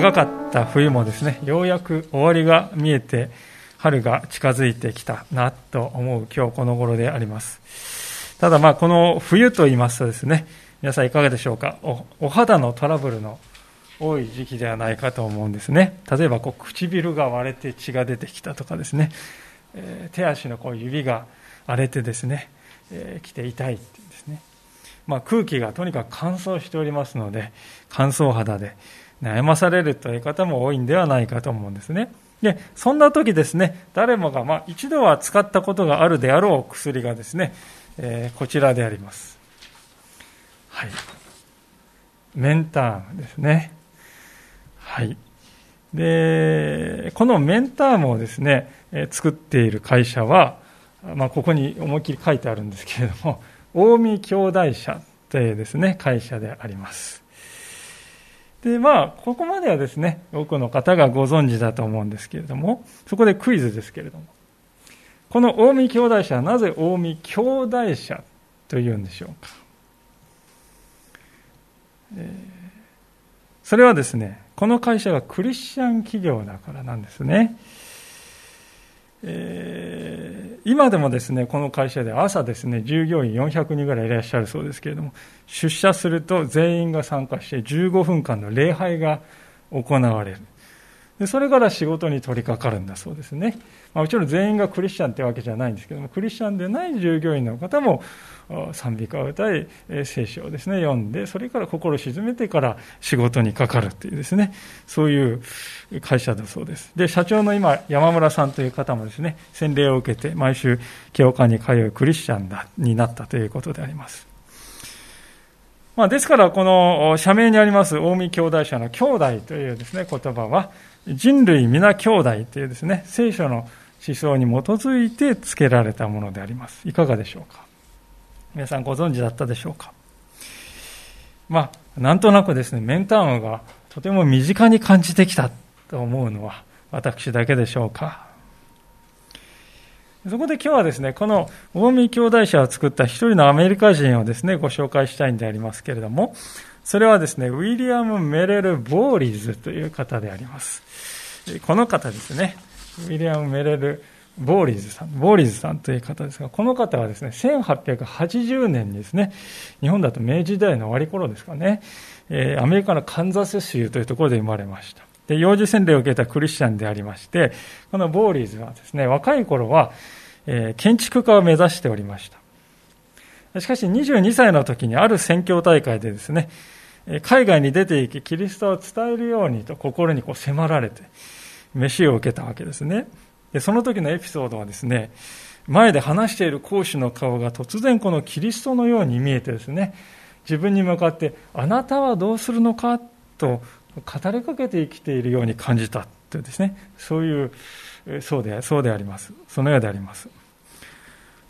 長かった冬もですね、ようやく終わりが見えて、春が近づいてきたなと思う今日この頃であります。ただまあこの冬と言いますとですね、皆さんいかがでしょうか？おお肌のトラブルの多い時期ではないかと思うんですね。例えばこう唇が割れて血が出てきたとかですね、えー、手足のこう指が荒れてですね、えー、来て痛いってですね。まあ、空気がとにかく乾燥しておりますので、乾燥肌で、悩まされるという方も多いんではないかと思うんですね。で、そんな時ですね、誰もが、まあ、一度は使ったことがあるであろう薬がですね、えー、こちらであります。はい。メンタームですね。はい。で、このメンタームをですね、えー、作っている会社は、まあ、ここに思いっきり書いてあるんですけれども、近江兄弟社というですね、会社であります。で、まあ、ここまではですね、多くの方がご存知だと思うんですけれども、そこでクイズですけれども、この近江兄弟社はなぜ近江兄弟社というんでしょうか。えー、それはですね、この会社がクリスチャン企業だからなんですね。えー、今でもですね、この会社で朝ですね、従業員400人ぐらいいらっしゃるそうですけれども、出社すると全員が参加して15分間の礼拝が行われる。でそれから仕事に取り掛かるんだそうですね。まあ、もちろん全員がクリスチャンってわけじゃないんですけども、クリスチャンでない従業員の方も賛美歌を歌い、聖書をですね、読んで、それから心を鎮めてから仕事にかかるっていうですね、そういう会社だそうです。で、社長の今、山村さんという方もですね、洗礼を受けて、毎週教会に通うクリスチャンだになったということであります。まあ、ですから、この社名にあります近江兄弟社の兄弟というですね、言葉は、人類皆兄弟というですね、聖書の思想に基づいて付けられたものであります。いかがでしょうか？皆さんご存知だったでしょうか？まあ、なんとなくですね、メンタームがとても身近に感じてきたと思うのは私だけでしょうか？そこで今日はですね、この近江兄弟社を作った一人のアメリカ人をですね、ご紹介したいんでありますけれども、それはですね、ウィリアム・メレル・ボーリーズという方であります。この方ですね、ウィリアム・メレル・ボーリーズさん、ボーリーズさんという方ですが、この方はですね、1880年にですね、日本だと明治時代の終わり頃ですかね、えー、アメリカのカンザス州というところで生まれました。で、幼児洗礼を受けたクリスチャンでありまして、このボーリーズはですね、若い頃は、えー、建築家を目指しておりました。しかし22歳の時にある宣教大会でですね、海外に出て行き、キリストを伝えるようにと心にこう迫られて、飯を受けたわけですね。で、その時のエピソードはですね、前で話している講師の顔が突然このキリストのように見えてですね、自分に向かって、あなたはどうするのかと語りかけて生きているように感じたというですね、そういう、そうで、そうであります。そのようであります。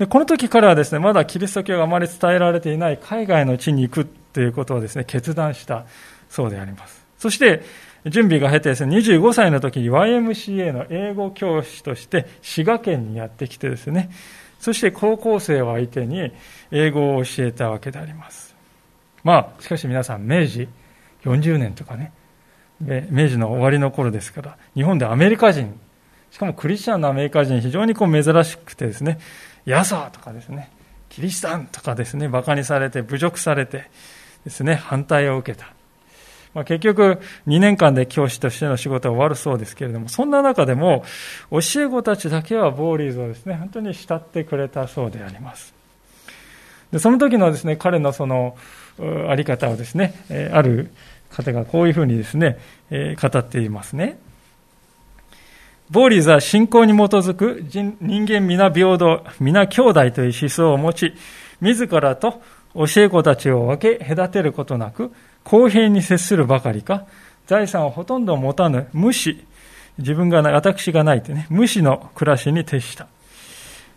でこの時彼はですね、まだキリスト教があまり伝えられていない海外の地に行くということをですね、決断したそうであります。そして、準備が経てですね、25歳の時に YMCA の英語教師として滋賀県にやってきてですね、そして高校生を相手に英語を教えたわけであります。まあ、しかし皆さん、明治40年とかね、明治の終わりの頃ですから、日本でアメリカ人、しかもクリスチャンのアメリカ人、非常にこう珍しくてですね、ヤサとかですね、キリシタンとかですね、馬鹿にされて、侮辱されてですね、反対を受けた。まあ、結局、2年間で教師としての仕事は終わるそうですけれども、そんな中でも、教え子たちだけはボーリーズをですね、本当に慕ってくれたそうであります。でその時のですね、彼のその、あり方をですね、ある方がこういうふうにですね、語っていますね。ボーリーズは信仰に基づく人間皆平等、皆兄弟という思想を持ち、自らと教え子たちを分け隔てることなく、公平に接するばかりか、財産をほとんど持たぬ無視、自分がない、私がないってね、無視の暮らしに徹した。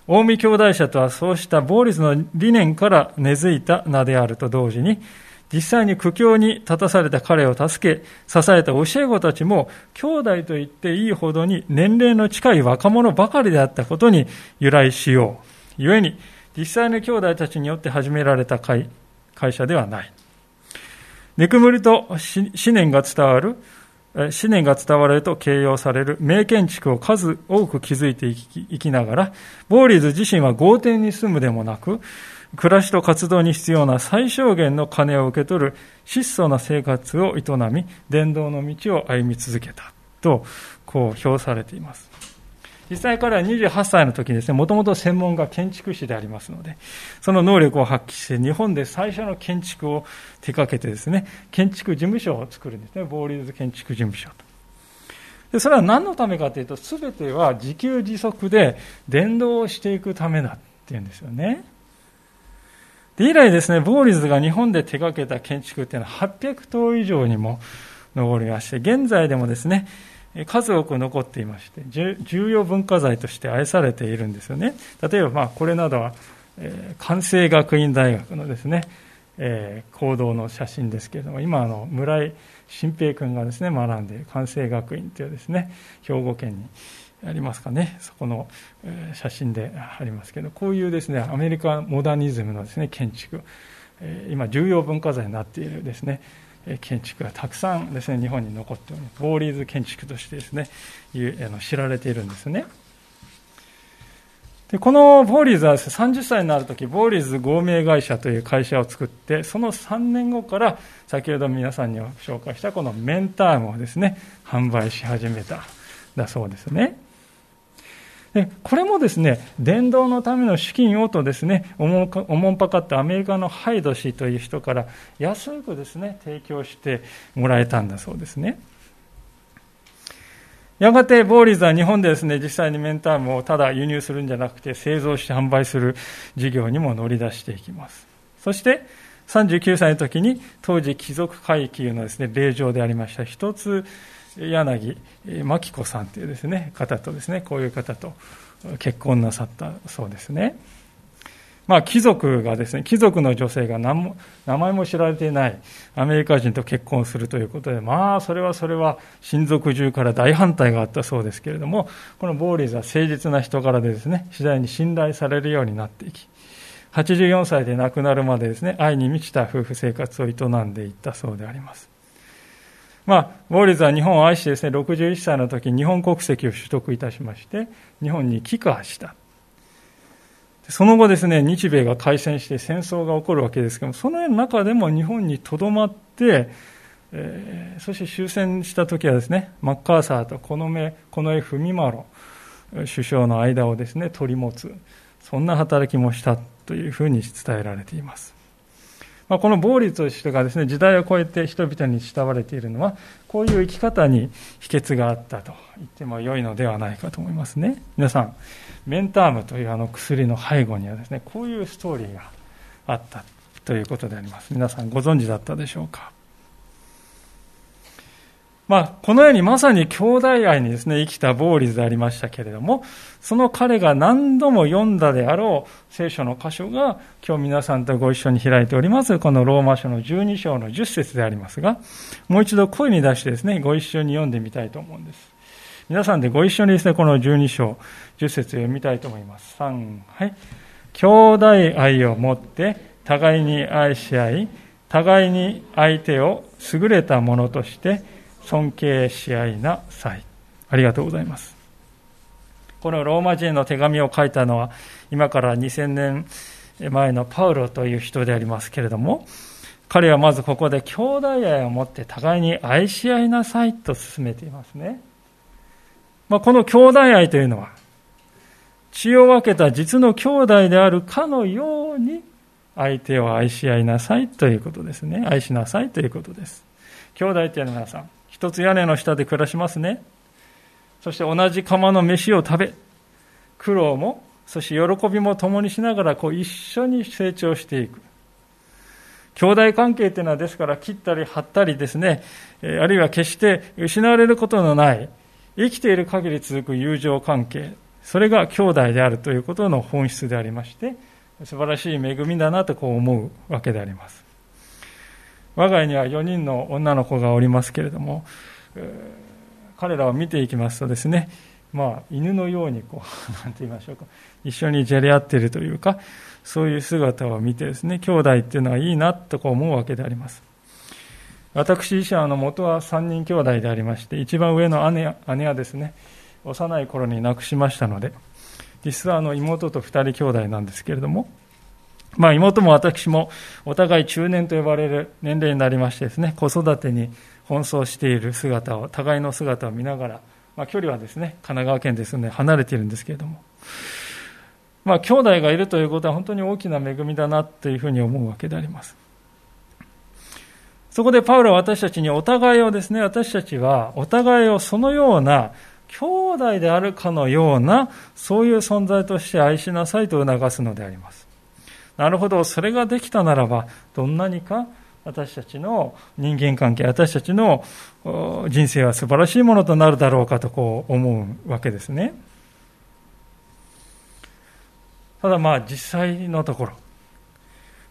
近江兄弟者とはそうした暴立の理念から根付いた名であると同時に、実際に苦境に立たされた彼を助け、支えた教え子たちも、兄弟と言っていいほどに年齢の近い若者ばかりであったことに由来しよう。故に、実際の兄弟たちによって始められた会会社ではない。ぬくむりと思念が伝わる、思念が伝わると形容される名建築を数多く築いていきながら、ボーリーズ自身は豪邸に住むでもなく、暮らしと活動に必要な最小限の金を受け取る質素な生活を営み、伝道の道を歩み続けたと、こう評されています。実際彼は28歳の時にですね、もともと専門が建築士でありますので、その能力を発揮して日本で最初の建築を手掛けてですね、建築事務所を作るんですね、ボーリーズ建築事務所と。でそれは何のためかというと、すべては自給自足で伝道をしていくためだっていうんですよね。で以来ですね、ボーリズが日本で手掛けた建築っていうのは800棟以上にも上りまして、現在でもですね、数多く残っていまして、重要文化財として愛されているんですよね。例えば、まあ、これなどは、えー、関西学院大学のですね、えー、行動の写真ですけれども、今、あの、村井新平君がですね、学んでいる関西学院というですね、兵庫県にありますかね、そこの写真でありますけど、こういうですね、アメリカモダニズムのですね、建築、今、重要文化財になっているですね、建築がたくさんですね、日本に残っており。ボーリーズ建築としてですね、知られているんですね。でこのボーリーズは30歳になるとき、ボーリーズ合名会社という会社を作って、その3年後から、先ほど皆さんに紹介したこのメンタームをですね、販売し始めた、だそうですね。でこれもですね、伝道のための資金をとですね、おもんぱかったアメリカのハイド氏という人から安くですね、提供してもらえたんだそうですね。やがてボーリーズは日本でですね、実際にメンタームをただ輸入するんじゃなくて製造して販売する事業にも乗り出していきます。そして、39歳の時に当時貴族階級のですね、霊場でありました一つ柳真紀子さんというですね方とですねこういう方と結婚なさったそうですね。まあ、貴族がですね、貴族の女性が何も名前も知られていないアメリカ人と結婚するということで、まあ、それはそれは親族中から大反対があったそうですけれども、このボーリーズは誠実な人柄でですね、次第に信頼されるようになっていき、84歳で亡くなるまでですね、愛に満ちた夫婦生活を営んでいったそうであります。まあ、ウォーリーズは日本を愛してですね、61歳の時に日本国籍を取得いたしまして、日本に帰化した。その後ですね、日米が開戦して戦争が起こるわけですけども、その中でも日本にとどまって、えー、そして終戦した時はですね、マッカーサーとこの目、この絵文丸首相の間をですね、取り持つ、そんな働きもしたというふうに伝えられています。まあ、この暴力としてがですね、時代を超えて人々に慕われているのは、こういう生き方に秘訣があったと言っても良いのではないかと思いますね。皆さん、メンタームというあの薬の背後にはですね、こういうストーリーがあったということであります。皆さんご存知だったでしょうか？まあ、このようにまさに兄弟愛にですね、生きたボーリズでありましたけれども、その彼が何度も読んだであろう聖書の箇所が、今日皆さんとご一緒に開いております、このローマ書の12章の10節でありますが、もう一度声に出してですね、ご一緒に読んでみたいと思うんです。皆さんでご一緒にですね、この12章、10節読みたいと思います。3、はい。兄弟愛を持って、互いに愛し合い、互いに相手を優れたものとして、尊敬し合いなさい。ありがとうございます。このローマ人の手紙を書いたのは、今から2000年前のパウロという人でありますけれども、彼はまずここで兄弟愛を持って互いに愛し合いなさいと進めていますね。まあ、この兄弟愛というのは、血を分けた実の兄弟であるかのように相手を愛し合いなさいということですね。愛しなさいということです。兄弟っていうのは皆さん、一つ屋根の下で暮らしますね。そして同じ釜の飯を食べ、苦労も、そして喜びも共にしながらこう一緒に成長していく。兄弟関係というのはですから切ったり貼ったりですね、あるいは決して失われることのない生きている限り続く友情関係、それが兄弟であるということの本質でありまして、素晴らしい恵みだなとこう思うわけであります。我が家には4人の女の子がおりますけれども、彼らを見ていきますとですね、まあ、犬のようにこう、なんて言いましょうか、一緒にじゃれ合っているというか、そういう姿を見てですね、兄弟っていうのはいいなとこう思うわけであります。私自身あの元は3人兄弟でありまして、一番上の姉姉はですね、幼い頃に亡くしましたので、実はあの妹と2人兄弟なんですけれども、まあ、妹も私もお互い中年と呼ばれる年齢になりましてですね、子育てに奔走している姿を、互いの姿を見ながら、まあ、距離はですね、神奈川県ですので離れているんですけれども、まあ、兄弟がいるということは本当に大きな恵みだなというふうに思うわけであります。そこでパウロは私たちにお互いをですね、私たちはお互いをそのような兄弟であるかのような、そういう存在として愛しなさいと促すのであります。なるほど、それができたならば、どんなにか私たちの人間関係、私たちの人生は素晴らしいものとなるだろうかとこう思うわけですね。ただまあ実際のところ、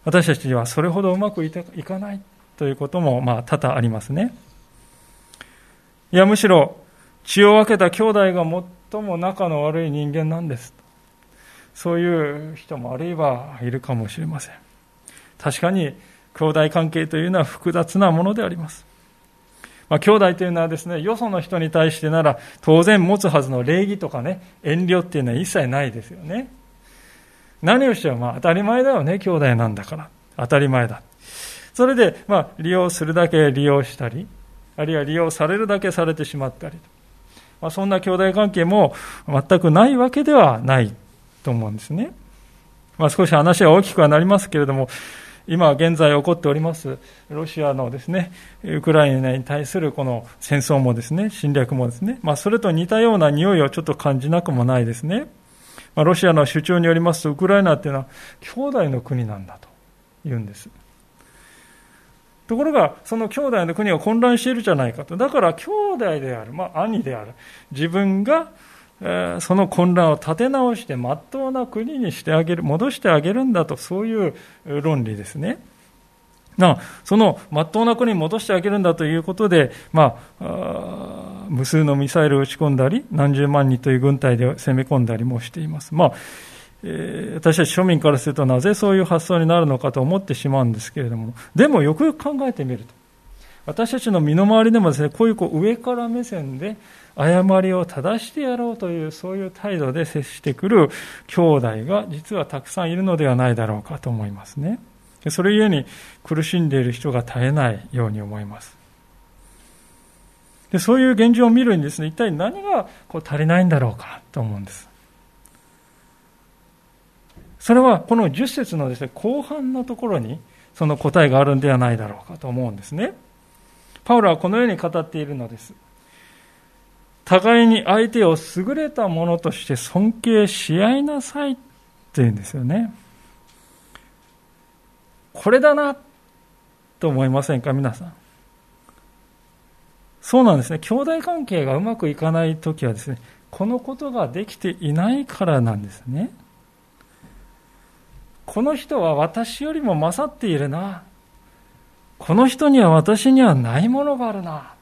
私たちにはそれほどうまくいかないということもまあ多々ありますね。いやむしろ血を分けた兄弟が最も仲の悪い人間なんです。そういう人もあるいはいるかもしれません。確かに兄弟関係というのは複雑なものであります。まあ、兄弟というのはですね、よその人に対してなら当然持つはずの礼儀とかね、遠慮っていうのは一切ないですよね。何をしてもまあ当たり前だよね、兄弟なんだから。当たり前だ。それで、まあ、利用するだけ利用したり、あるいは利用されるだけされてしまったり、まあ、そんな兄弟関係も全くないわけではないと思うんですね。まあ、少し話は大きくはなりますけれども、今現在起こっておりますロシアのですねウクライナに対するこの戦争もですね侵略もですね、まあ、それと似たような匂いをちょっと感じなくもないですね、まあ、ロシアの主張によりますとウクライナっていうのは兄弟の国なんだと言うんです。ところがその兄弟の国は混乱しているじゃないかと。だから兄弟である、まあ、兄である自分がその混乱を立て直してまっとうな国にしてあげる、戻してあげるんだと、そういう論理ですね。なそのまっとうな国に戻してあげるんだということで、まあ、無数のミサイルを撃ち込んだり、何十万人という軍隊で攻め込んだりもしています。まあえ、私たち庶民からするとなぜそういう発想になるのかと思ってしまうんですけれども、でもよくよく考えてみると、私たちの身の回りでもですね、こういうこう上から目線で、誤りを正してやろうというそういう態度で接してくる兄弟が実はたくさんいるのではないだろうかと思いますね。それゆえに苦しんでいる人が絶えないように思います。でそういう現状を見るにですね、一体何がこう足りないんだろうかと思うんです。それはこの10節のですね、後半のところにその答えがあるんではないだろうかと思うんですね。パウロはこのように語っているのです。互いに相手を優れたものとして尊敬し合いなさいって言うんですよね。これだなと思いませんか、皆さん？そうなんですね。兄弟関係がうまくいかないときはですね、このことができていないからなんですね。この人は私よりも勝っているな。この人には私にはないものがあるな。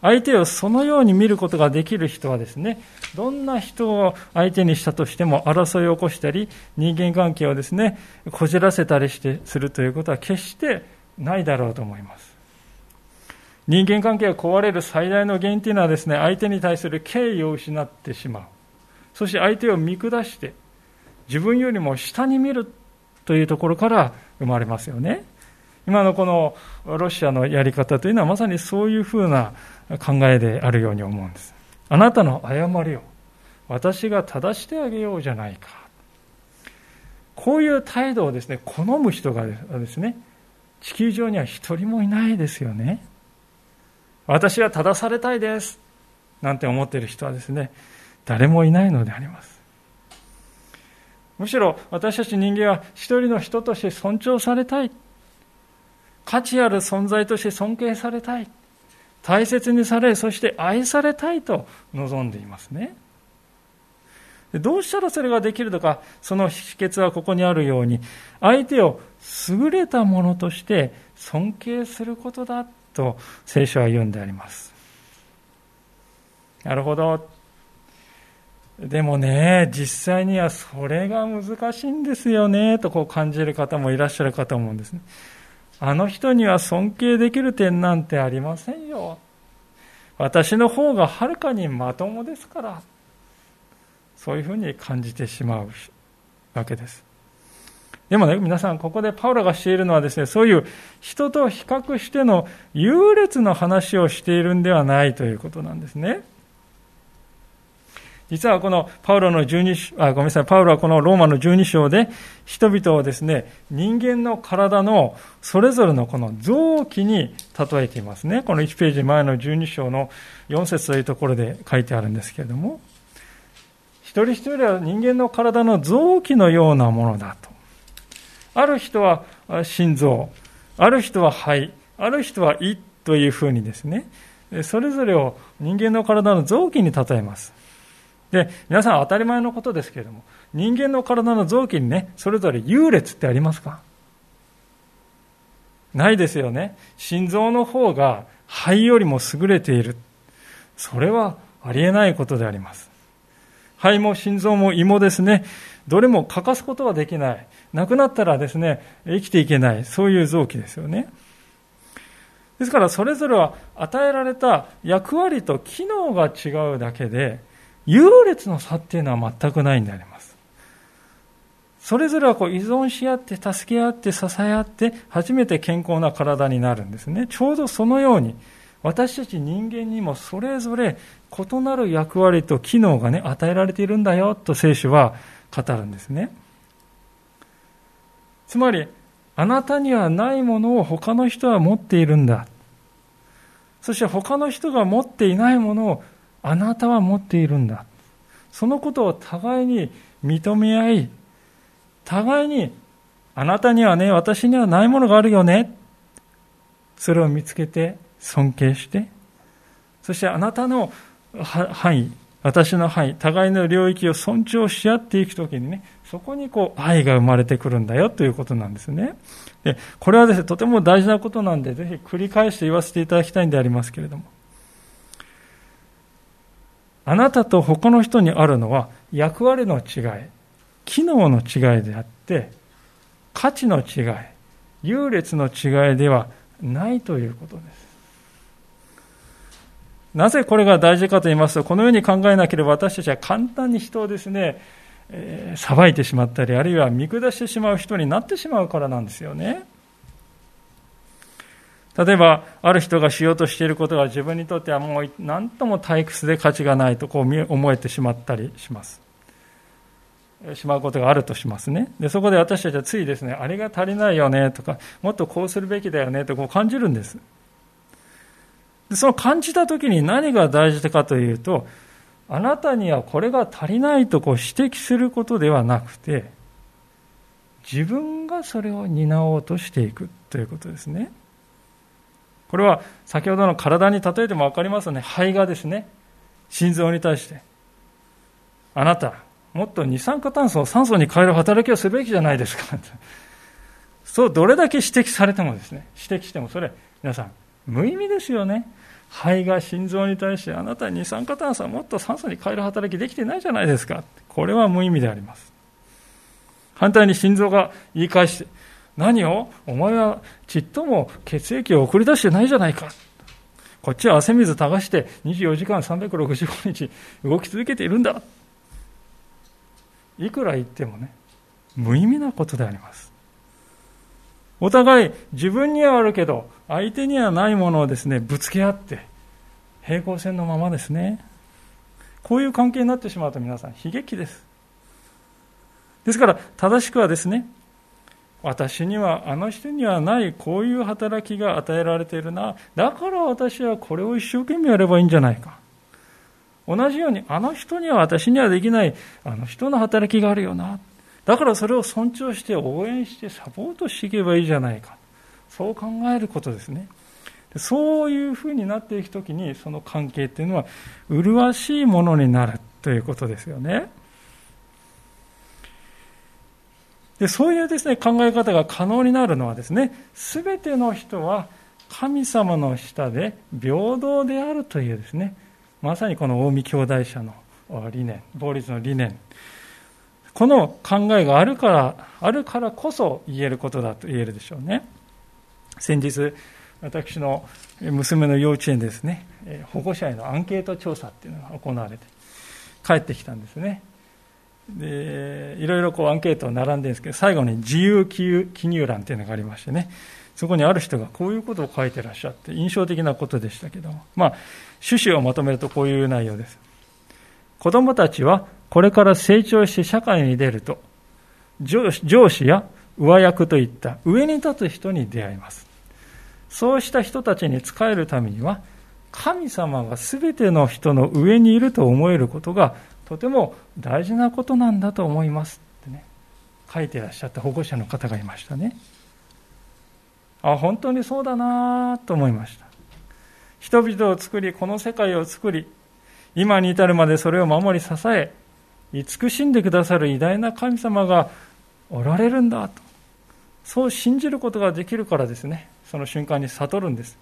相手をそのように見ることができる人はですね、どんな人を相手にしたとしても争いを起こしたり、人間関係をですね、こじらせたりしてするということは決してないだろうと思います。人間関係が壊れる最大の原因というのはですね、相手に対する敬意を失ってしまう。そして相手を見下して、自分よりも下に見るというところから生まれますよね。今のこのロシアのやり方というのはまさにそういうふうな考えであるように思うんです。あなたの誤りを私が正してあげようじゃないか。こういう態度をですね、好む人がですね、地球上には一人もいないですよね。私は正されたいです。なんて思っている人はですね、誰もいないのであります。むしろ私たち人間は一人の人として尊重されたい。価値ある存在として尊敬されたい。大切にされ、そして愛されたいと望んでいますね。どうしたらそれができるのか、その秘訣はここにあるように、相手を優れたものとして尊敬することだと聖書は言うんであります。なるほど。でもね、実際にはそれが難しいんですよね、とこう感じる方もいらっしゃるかと思うんですね。あの人には尊敬できる点なんてありませんよ。私の方がはるかにまともですから。そういうふうに感じてしまうわけです。でもね、皆さん、ここでパウロがしているのはですね、そういう人と比較しての優劣の話をしているんではないということなんですね。実はこのパウロの12、あ、ごめんなさい、パウロはこのローマの12章で人々をですね、人間の体のそれぞれのこの臓器に例えていますね。この1ページ前の12章の4節というところで書いてあるんですけれども、一人一人は人間の体の臓器のようなものだと。ある人は心臓、ある人は肺、ある人は胃というふうにですね、それぞれを人間の体の臓器に例えます。で、皆さん当たり前のことですけれども、人間の体の臓器にね、それぞれ優劣ってありますか？ないですよね。心臓の方が肺よりも優れている。それはありえないことであります。肺も心臓も胃もですね、どれも欠かすことはできない。なくなったらですね、生きていけない。そういう臓器ですよね。ですから、それぞれは与えられた役割と機能が違うだけで、優劣の差っていうのは全くないんであります。それぞれはこう依存し合って、助け合って、支え合って、初めて健康な体になるんですね。ちょうどそのように、私たち人間にもそれぞれ異なる役割と機能がね、与えられているんだよと聖書は語るんですね。つまり、あなたにはないものを他の人は持っているんだ。そして他の人が持っていないものをあなたは持っているんだ。そのことを互いに認め合い、互いにあなたにはね、私にはないものがあるよね。それを見つけて尊敬して、そしてあなたの範囲、私の範囲、互いの領域を尊重し合っていくときにね、そこにこう愛が生まれてくるんだよということなんですね。で、これはですね、とても大事なことなんで、ぜひ繰り返して言わせていただきたいんでありますけれども。あなたと他の人にあるのは役割の違い、機能の違いであって、価値の違い、優劣の違いではないということです。なぜこれが大事かと言いますと、このように考えなければ私たちは簡単に人をですね、えー、裁いてしまったり、あるいは見下してしまう人になってしまうからなんですよね。例えば、ある人がしようとしていることが自分にとってはもう何とも退屈で価値がないとこう思えてしまったりします。しまうことがあるとしますね。で、そこで私たちはついですね、あれが足りないよねとか、もっとこうするべきだよねとこう感じるんです。でその感じた時に何が大事かというと、あなたにはこれが足りないとこう指摘することではなくて、自分がそれを担おうとしていくということですね。これは先ほどの体に例えても分かりますよね。肺がですね、心臓に対して、あなた、もっと二酸化炭素を酸素に変える働きをすべきじゃないですか。そう、どれだけ指摘されてもですね、指摘してもそれ、皆さん、無意味ですよね。肺が心臓に対してあなた二酸化炭素はもっと酸素に変える働きできてないじゃないですか。これは無意味であります。反対に心臓が言い返して、何を？お前はちっとも血液を送り出してないじゃないか。こっちは汗水流して24時間365日動き続けているんだ。いくら言ってもね、無意味なことであります。お互い自分にはあるけど、相手にはないものをですね、ぶつけ合って、平行線のままですね。こういう関係になってしまうと皆さん悲劇です。ですから、正しくはですね、私には、あの人にはないこういう働きが与えられているな。だから私はこれを一生懸命やればいいんじゃないか。同じように、あの人には私にはできない、あの人の働きがあるよな。だからそれを尊重して応援してサポートしていけばいいじゃないか。そう考えることですね。そういうふうになっていくときに、その関係っていうのは、麗しいものになるということですよね。でそういうですね、考え方が可能になるのはですね、すべての人は神様の下で平等であるというですね、まさにこの近江兄弟者の理念、法律の理念、この考えがあるから、あるからこそ言えることだと言えるでしょうね。先日、私の娘の幼稚園ですね、保護者へのアンケート調査っていうのが行われて、帰ってきたんですね。で、いろいろこうアンケート並んでるんですけど、最後に自由記入欄っていうのがありましてね、そこにある人がこういうことを書いてらっしゃって、印象的なことでしたけども、まあ、趣旨をまとめるとこういう内容です。子供たちはこれから成長して社会に出ると、上司や上役といった上に立つ人に出会います。そうした人たちに仕えるためには、神様が全ての人の上にいると思えることがとても大事なことなんだと思いますってね、書いてらっしゃった保護者の方がいましたね。あ、本当にそうだなと思いました。人々を作り、この世界を作り、今に至るまでそれを守り支え、慈しんでくださる偉大な神様がおられるんだと。そう信じることができるからですね。その瞬間に悟るんです。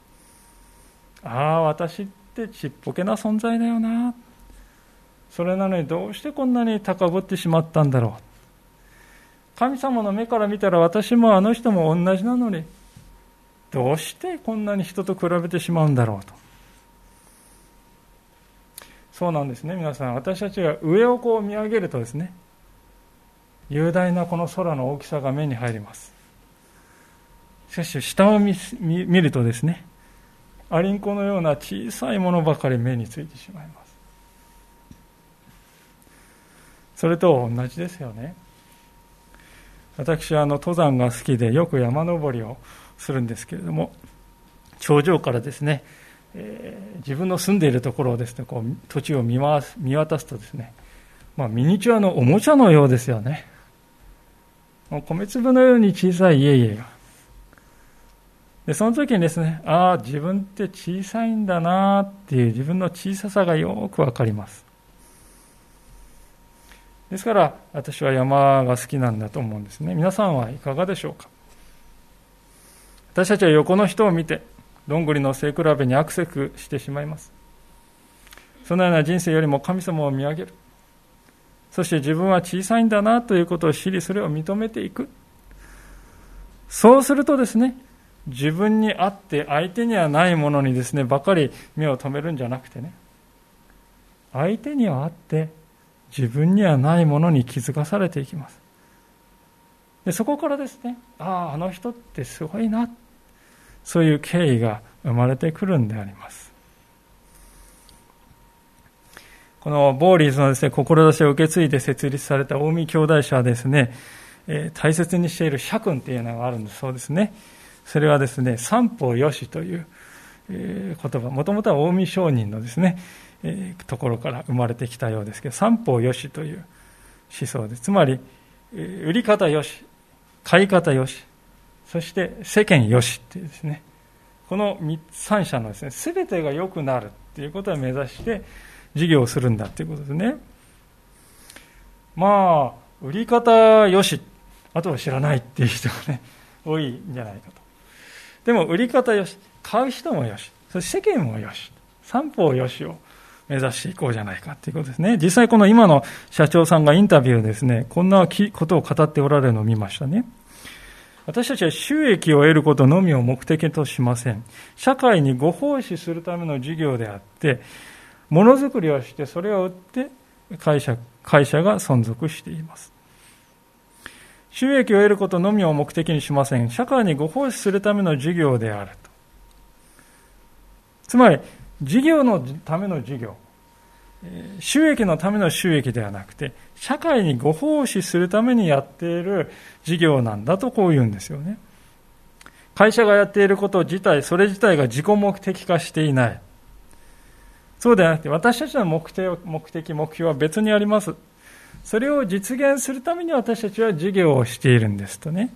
ああ、私ってちっぽけな存在だよな。それなのにどうしてこんなに高ぶってしまったんだろう。神様の目から見たら私もあの人も同じなのに、どうしてこんなに人と比べてしまうんだろうと。そうなんですね、皆さん。私たちが上をこう見上げるとですね、雄大なこの空の大きさが目に入ります。しかし下を見るとですねアリンコのような小さいものばかり目についてしまいますそれと同じですよね。私はあの登山が好きでよく山登りをするんですけれども頂上からですね、えー、自分の住んでいるところをですねこう土地を見回す見渡すとですね、まあ、ミニチュアのおもちゃのようですよね。米粒のように小さい家々が。でその時にですね、ああ、自分って小さいんだなっていう自分の小ささがよくわかります。ですから、私は山が好きなんだと思うんですね。皆さんはいかがでしょうか？私たちは横の人を見て、どんぐりの背比べにアクセクしてしまいます。そのような人生よりも神様を見上げる。そして自分は小さいんだなということを知り、それを認めていく。そうするとですね、自分にあって相手にはないものにですねばかり目を留めるんじゃなくてね相手にはあって自分にはないものに気づかされていきます。でそこからですねあああの人ってすごいな。そういう敬意が生まれてくるんであります。このボーリーズのですね志を受け継いで設立された近江兄弟社はですね、えー、大切にしている社訓っていうのがあるんです。そうですね。それはですね、三方よしというえ、言葉、もともとは近江商人のですね、ところから生まれてきたようですけど、三方よしという思想で。つまり、売り方よし、買い方よし、そして世間よしっていうですね、この三者のですね、すべてが良くなるっていうことを目指して事業をするんだっていうことですね。まあ、売り方よし、あとは知らないっていう人がね、多いんじゃないかと。でも売り方よし、買う人もよし、そして世間もよし、三方よしを目指していこうじゃないかということですね。実際この今の社長さんがインタビューですね、こんなことを語っておられるのを見ましたね。私たちは収益を得ることのみを目的としません。社会にご奉仕するための事業であって、ものづくりをしてそれを売って会社会社が存続しています。収益を得ることのみを目的にしません。社会にご奉仕するための事業であると。つまり、事業のための事業。収益のための収益ではなくて、社会にご奉仕するためにやっている事業なんだとこう言うんですよね。会社がやっていること自体、それ自体が自己目的化していない。そうではなくて、私たちの目的、目的、目標は別にあります。それを実現するために私たちは事業をしているんですとね。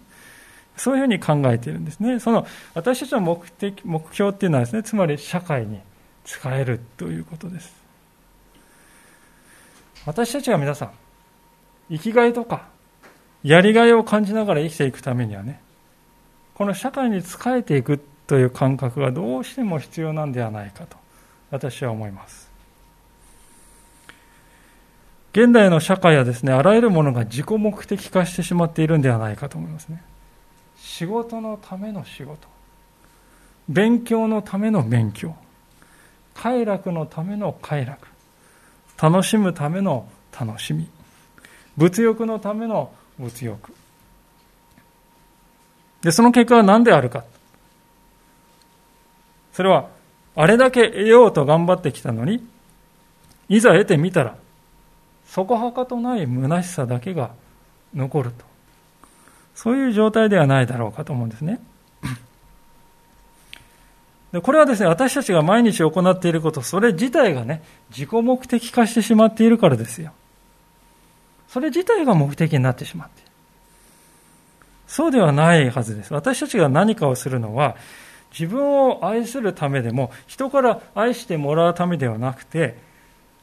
そういうふうに考えているんですね。その私たちの目的目標っていうのはですね、つまり社会に使えるということです。私たちが皆さん、生きがいとか、やりがいを感じながら生きていくためにはね、この社会に仕えていくという感覚がどうしても必要なんではないかと、私は思います。現代の社会はですね、あらゆるものが自己目的化してしまっているんではないかと思いますね。仕事のための仕事。勉強のための勉強。快楽のための快楽。楽しむための楽しみ。物欲のための物欲。で、その結果は何であるか。それは、あれだけ得ようと頑張ってきたのに、いざ得てみたら、そこはかとない虚しさだけが残ると。そういう状態ではないだろうかと思うんですね。でこれはですね、私たちが毎日行っていること、それ自体がね、自己目的化してしまっているからですよ。それ自体が目的になってしまっている。そうではないはずです。私たちが何かをするのは、自分を愛するためでも、人から愛してもらうためではなくて、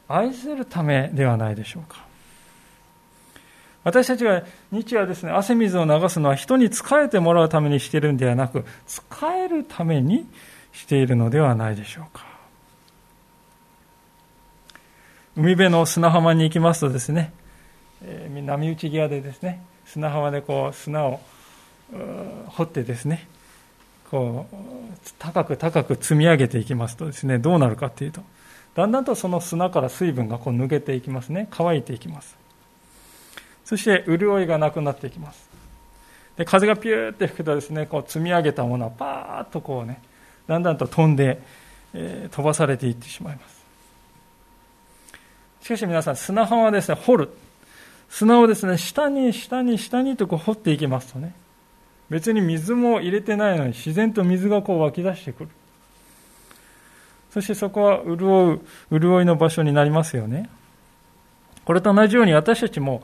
愛するためではないでしょうか。私たちが日夜ですね、汗水を流すのは人に仕えてもらうためにしているんではなく、仕えるためにしているのではないでしょうか。海辺の砂浜に行きますとですね、えー、波打ち際でですね、砂浜でこう砂を掘ってですね、こう高く高く積み上げていきますとですね、どうなるかっていうと、だんだんとその砂から水分がこう抜けていきますね。乾いていきます。そして潤いがなくなっていきます。で風がピューって吹くとですね、こう積み上げたものはパーッとこうね、だんだんと飛んで、えー、飛ばされていってしまいます。しかし皆さん、砂浜はですね、掘る。砂をですね、下に下に下にとこう掘っていきますとね、別に水も入れてないのに自然と水がこう湧き出してくる。そしてそこは潤う、潤いの場所になりますよね。これと同じように私たちも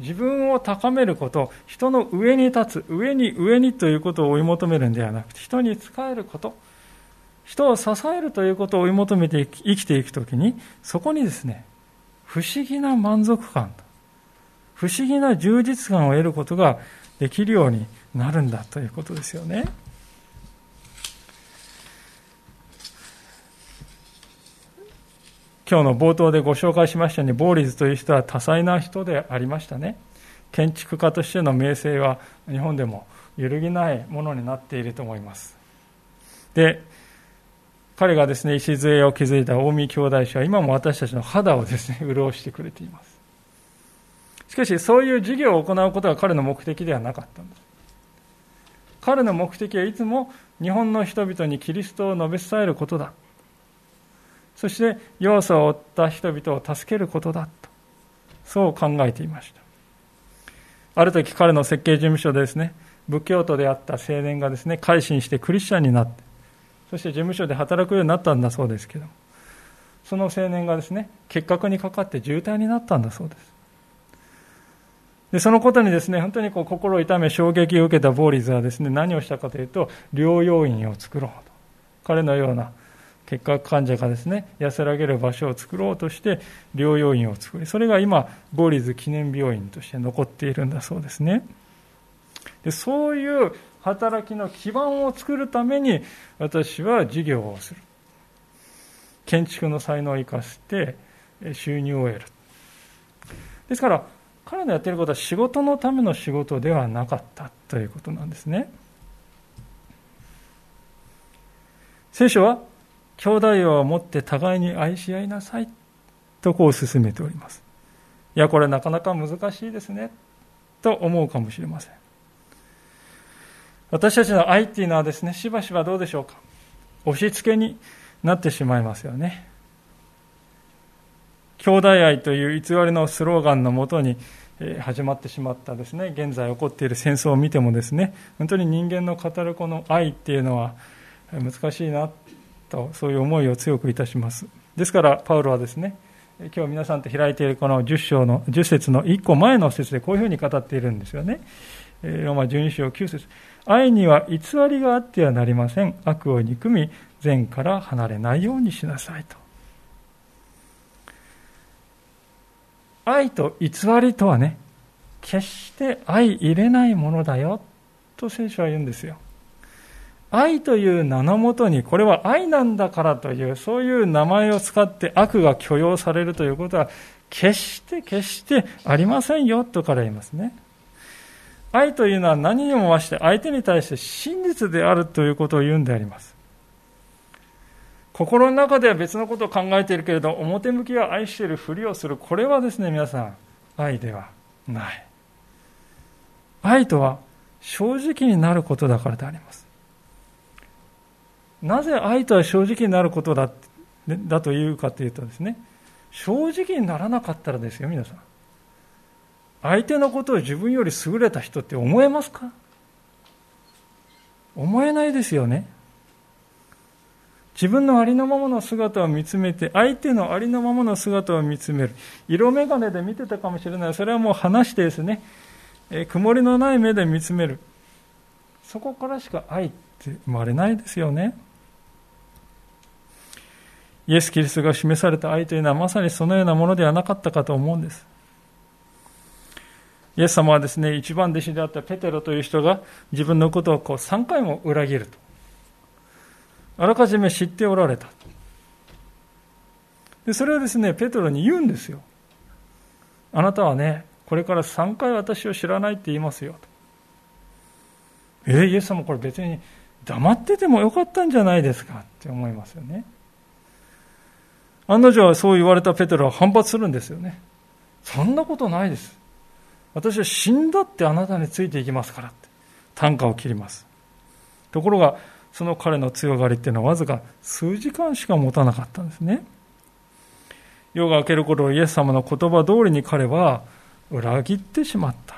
自分を高めること、人の上に立つ、上に上にということを追い求めるんではなくて、人に仕えること、人を支えるということを追い求めて生きていくときに、そこにですね、不思議な満足感、不思議な充実感を得ることができるようになるんだということですよね。今日の冒頭でご紹介しましたように、ボーリズという人は多彩な人でありましたね。建築家としての名声は日本でも揺るぎないものになっていると思います。で、彼がですね、礎を築いた近江兄弟子は今も私たちの肌をですね、潤してくれています。しかし、そういう事業を行うことが彼の目的ではなかったんです。彼の目的はいつも日本の人々にキリストを述べ伝えることだ。そして要素を負った人々を助けることだと、そう考えていました。ある時彼の設計事務所でですね、仏教徒であった青年がですね、改心してクリスチャンになって、そして事務所で働くようになったんだそうですけど、その青年がですね、結核にかかって重体になったんだそうです。でそのことにですね、本当にこう心を痛め衝撃を受けたボーリズはですね、何をしたかというと、療養院を作ろうと。彼のような結核患者がですね安らげる場所を作ろうとして療養院を作りそれが今ボーリズ記念病院として残っているんだそうですねでそういう働きの基盤を作るために私は事業をする。建築の才能を生かして収入を得る。ですから彼のやっていることは仕事のための仕事ではなかった。ということなんですね。聖書は兄弟を持って互いに愛し合いなさい。とこう進めております。いや、これなかなか難しいですね。と思うかもしれません。私たちの愛っていうのはですね、しばしばどうでしょうか？押し付けになってしまいますよね。兄弟愛という偽りのスローガンのもとに始まってしまったですね、現在起こっている戦争を見てもですね、本当に人間の語るこの愛っていうのは難しいなとそういう思いを強くいたしますですからパウロはですね今日皆さんと開いているこの10章の10節の1個前の節でこういうふうに語っているんですよねローマ12章9節愛には偽りがあってはなりません。悪を憎み、善から離れないようにしなさいと。愛と偽りとはね、決して相入れないものだよ、と聖書は言うんですよ。愛という名のもとに、これは愛なんだからという、そういう名前を使って悪が許容されるということは、決して決してありませんよ、とから言いますね。愛というのは何にも増して相手に対して真実であるということを言うんであります。心の中では別のことを考えているけれど、表向きは愛しているふりをする。これはですね、皆さん、愛ではない。愛とは正直になることだからであります。なぜ愛とは正直になることだだというかというとですね、正直にならなかったらですよ、皆さん。相手のことを自分より優れた人って思えますか？思えないですよね。自分のありのままの姿を見つめて、相手のありのままの姿を見つめる。色眼鏡で見てたかもしれない。それはもう話してですね、え曇りのない目で見つめる。そこからしか愛って生まれないですよね。イエス・キリストが示された愛というのはまさにそのようなものではなかったかと思うんです。イエス様はですね、一番弟子であったペテロという人が自分のことをこう3回も裏切ると。あらかじめ知っておられた。で、それをですね、ペトロに言うんですよ。あなたはね、これから3回私を知らないって言いますよ。とえー、イエス様これ別に黙っててもよかったんじゃないですか？って思いますよね。案の定はそう言われたペテロは反発するんですよね。そんなことないです。私は死んだってあなたについていきますからって。単価を切ります。ところが、その彼の強がりっていうのはわずか数時間しか持たなかったんですね。夜が明ける頃、イエス様の言葉通りに彼は裏切ってしまった。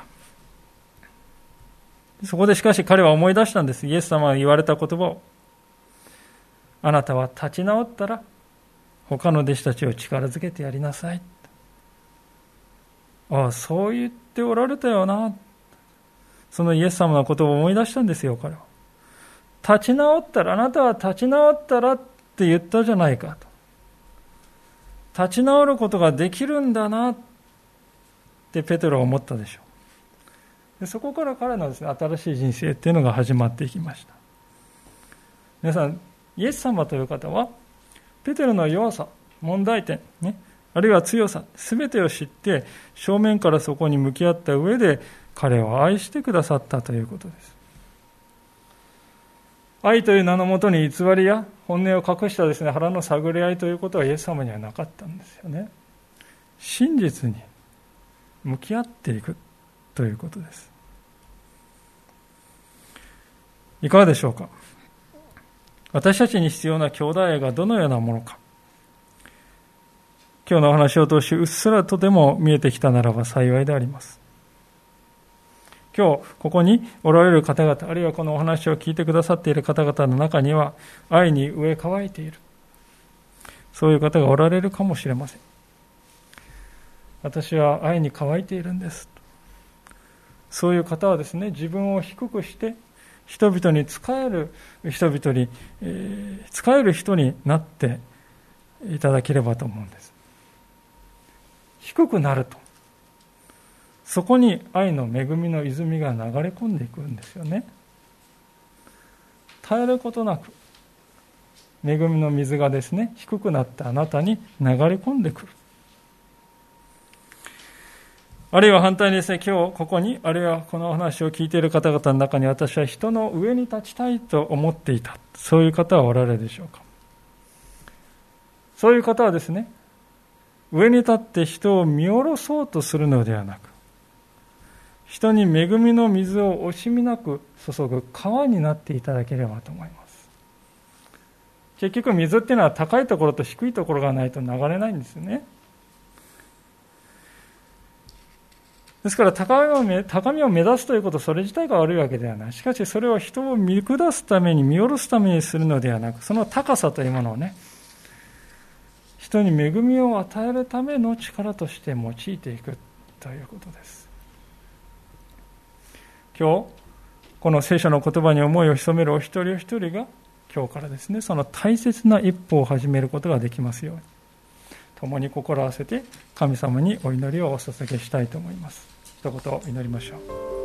そこでしかし彼は思い出したんです。イエス様が言われた言葉を。あなたは立ち直ったら他の弟子たちを力づけてやりなさい。ああ、そう言っておられたよな。そのイエス様の言葉を思い出したんですよ、彼は。立ち直ったら、あなたは立ち直ったらって言ったじゃないかと。立ち直ることができるんだなってペテロは思ったでしょう。でそこから彼のです、ね、新しい人生っていうのが始まっていきました。皆さん、イエス様という方は、ペテロの弱さ、問題点、ね、あるいは強さ、すべてを知って、正面からそこに向き合った上で、彼を愛してくださったということです。愛という名のもとに偽りや本音を隠したですね腹の探り合いということはイエス様にはなかったんですよね。真実に向き合っていくということです。いかがでしょうか？私たちに必要な兄弟愛がどのようなものか。今日のお話を通しうっすらとでも見えてきたならば幸いであります。今日ここにおられる方々あるいはこのお話を聞いてくださっている方々の中には愛に植え乾いている。そういう方がおられるかもしれません。私は愛に乾いているんです。そういう方はですね自分を低くして人々に仕える人々に、えー、仕える人になっていただければと思うんです。低くなると。そこに愛の恵みの泉が流れ込んでいくんですよね。絶えることなく恵みの水がですね低くなったあなたに流れ込んでくる。あるいは反対にですね今日ここにあるいはこのお話を聞いている方々の中に私は人の上に立ちたいと思っていた。そういう方はおられるでしょうか。そういう方はですね上に立って人を見下ろそうとするのではなく人に恵みの水を惜しみなく注ぐ川になっていただければと思います。結局水っていうのは高いところと低いところがないと流れないんですよね。ですから高みを高みを目指すということそれ自体が悪いわけではない。しかしそれを人を見下すために見下ろすためにするのではなくその高さというものをね人に恵みを与えるための力として用いていくということです今日、この聖書の言葉に思いを潜めるお一人お一人が、今日からですね、その大切な一歩を始めることができますように、共に心を合わせて神様にお祈りをお捧げしたいと思います。一言祈りましょう。